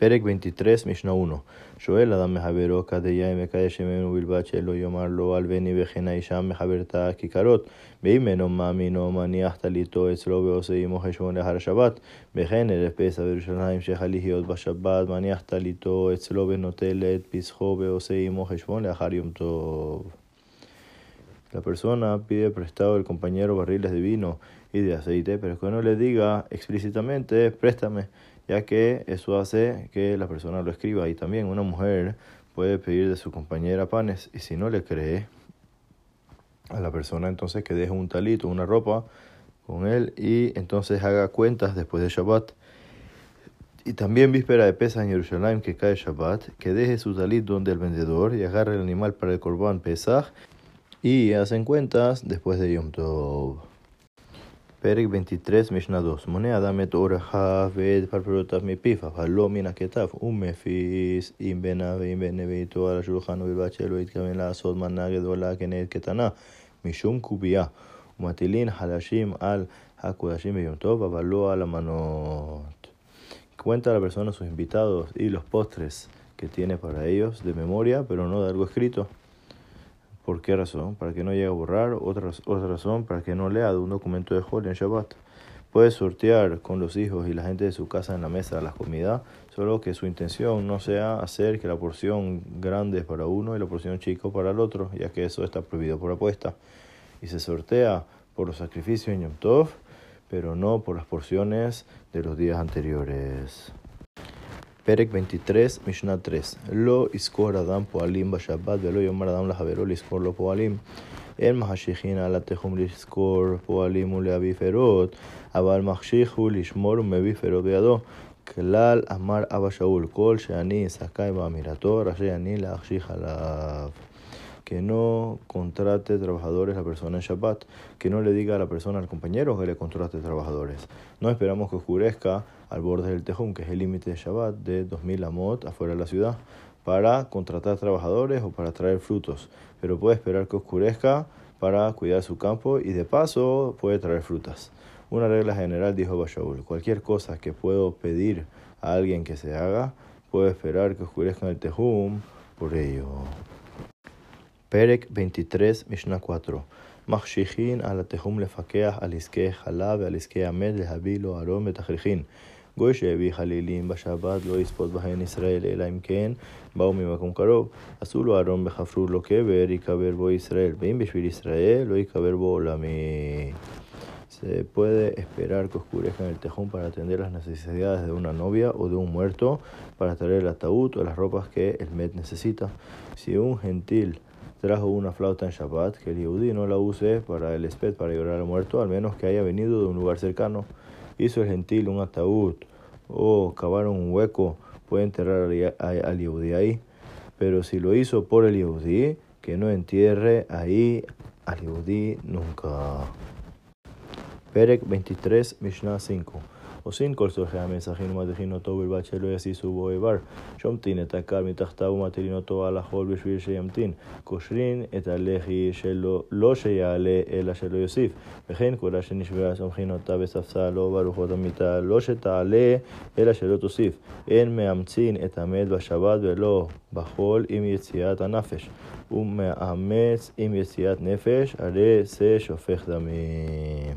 פרק 23, משנה 1 שואל אדם מחברו כדאי מקדש ממנו בלבד שלא יאמר לו על בני וכן האישה מחברתה כיכרות ואם אינו מאמינו מניח טליתו אצלו ועושה עמו חשבון לאחר השבת וכן ערב פסח בירושלים המשך להיות בשבת מניח טליתו אצלו ונוטל את פסחו ועושה עמו חשבון לאחר יום טוב La persona pide prestado al compañero barriles de vino y de aceite, pero que no le diga explícitamente, préstame, ya que eso hace que la persona lo escriba. Y también una mujer puede pedir de su compañera panes, y si no le cree a la persona, entonces que deje un talito, una ropa con él, y entonces haga cuentas después de Shabbat. Y también víspera de Pesach en Jerusalén, que cae Shabbat, que deje su talit donde el vendedor y agarre el animal para el Corban Pesach y hacen cuentas después de Yom Tov. Perek 23, Mishnah 2. Mone Adam et oreja ved parperotav mi pifa, valo min הכתב, ומפיס אם בנה ואם בן ביתו על השולחן ובלבד שלא התכוון לעשות מנה גדולה כנגד קטנה, משום קובייה, ומטילין חלשים על הקודשים ביום טוב, אבל לא על המנות. Cuenta la persona sus invitados y los postres que tiene para ellos de memoria, pero no de algo escrito. ¿Por qué razón? Para que no llegue a borrar. Otra, otra razón, para que no lea de un documento de Hol en Shabbat. Puede sortear con los hijos y la gente de su casa en la mesa de la comida, solo que su intención no sea hacer que la porción grande es para uno y la porción chica para el otro, ya que eso está prohibido por apuesta. Y se sortea por los sacrificios en Yom Tov, pero no por las porciones de los días anteriores. Perek 23, Mishnah 3. Lo iskor adam poalim בשבת ולא יאמר אדם לחברו לזכור לו פועלים. אין מחשיכין על התחום לזכור פועלים ולהביא פירות, אבל מחשיך הוא לשמור ומביא פירות בידו. כלל אמר אבא שאול, כל שאני זכאי באמירתו, רשאי אני להחשיך עליו. Que no contrate trabajadores a la persona en Shabbat, que no le diga a la persona, al compañero, que le contrate trabajadores. No esperamos que oscurezca al borde del Tejum, que es el límite de Shabbat de 2000 amot afuera de la ciudad, para contratar trabajadores o para traer frutos. Pero puede esperar que oscurezca para cuidar su campo y de paso puede traer frutas. Una regla general, dijo Bashaul, cualquier cosa que puedo pedir a alguien que se haga, puedo esperar que oscurezca el Tejum por ello. פרק 23, משנה 4. מחשיכין על התחום לפקח על עסקי חלב ועל עסקי המת להביא לו ארון בתכריכין. גוי שהביא חלילים בשבת לא יספוט בהן ישראל, אלא אם כן באו ממקום קרוב. עשו לו ארון בחפרו לו קבר, ייקבר בו ישראל, ואם בשביל ישראל לא ייקבר בו עולמי. Se puede esperar que oscurezca en el tejón para atender las necesidades de una novia o de un muerto, para traer el ataúd o las ropas que el Met necesita. Si un gentil trajo una flauta en Shabbat, que el Yehudi no la use para el espet, para llorar al muerto, al menos que haya venido de un lugar cercano. Hizo el gentil un ataúd o cavaron un hueco, puede enterrar al Yehudi ahí. Pero si lo hizo por el Yehudi, que no entierre ahí al Yehudi nunca. Perek 23, Mishnah 5. עושין כל צורכי המסכין ומדיחין אותו ובלבד שלא יסיסו בו איבר. שומטין את הקר מתחתיו ומטילין אותו על החול בשביל שימתין. קושרין את הלחי שלו לא שיעלה אלא שלא יוסיף. וכן כולה שנשברה סומכין אותה בספסל או ברוחות המיטה לא שתעלה אלא שלא תוסיף. אין מאמצין את המת בשבת ולא בחול עם יציאת הנפש. ומאמץ עם יציאת נפש הרי זה שופך דמים.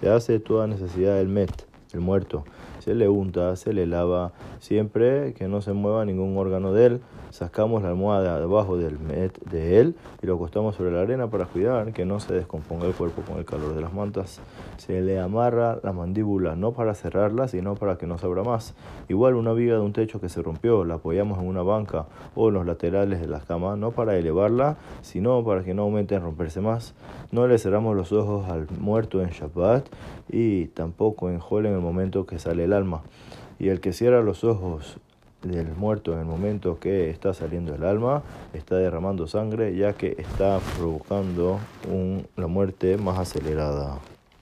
Se hace toda necesidad del. El muerto. Se le unta, se le lava, siempre que no se mueva ningún órgano de él. Sacamos la almohada debajo del met de él y lo acostamos sobre la arena para cuidar que no se descomponga el cuerpo con el calor de las mantas. Se le amarra la mandíbula no para cerrarla, sino para que no se abra más. Igual una viga de un techo que se rompió, la apoyamos en una banca o en los laterales de la cama, no para elevarla, sino para que no aumente en romperse más. No le cerramos los ojos al muerto en Shabbat y tampoco en Hol en el momento que sale alma. Y el que cierra los ojos del muerto en el momento que está saliendo el alma, está derramando sangre ya que está provocando la muerte más acelerada.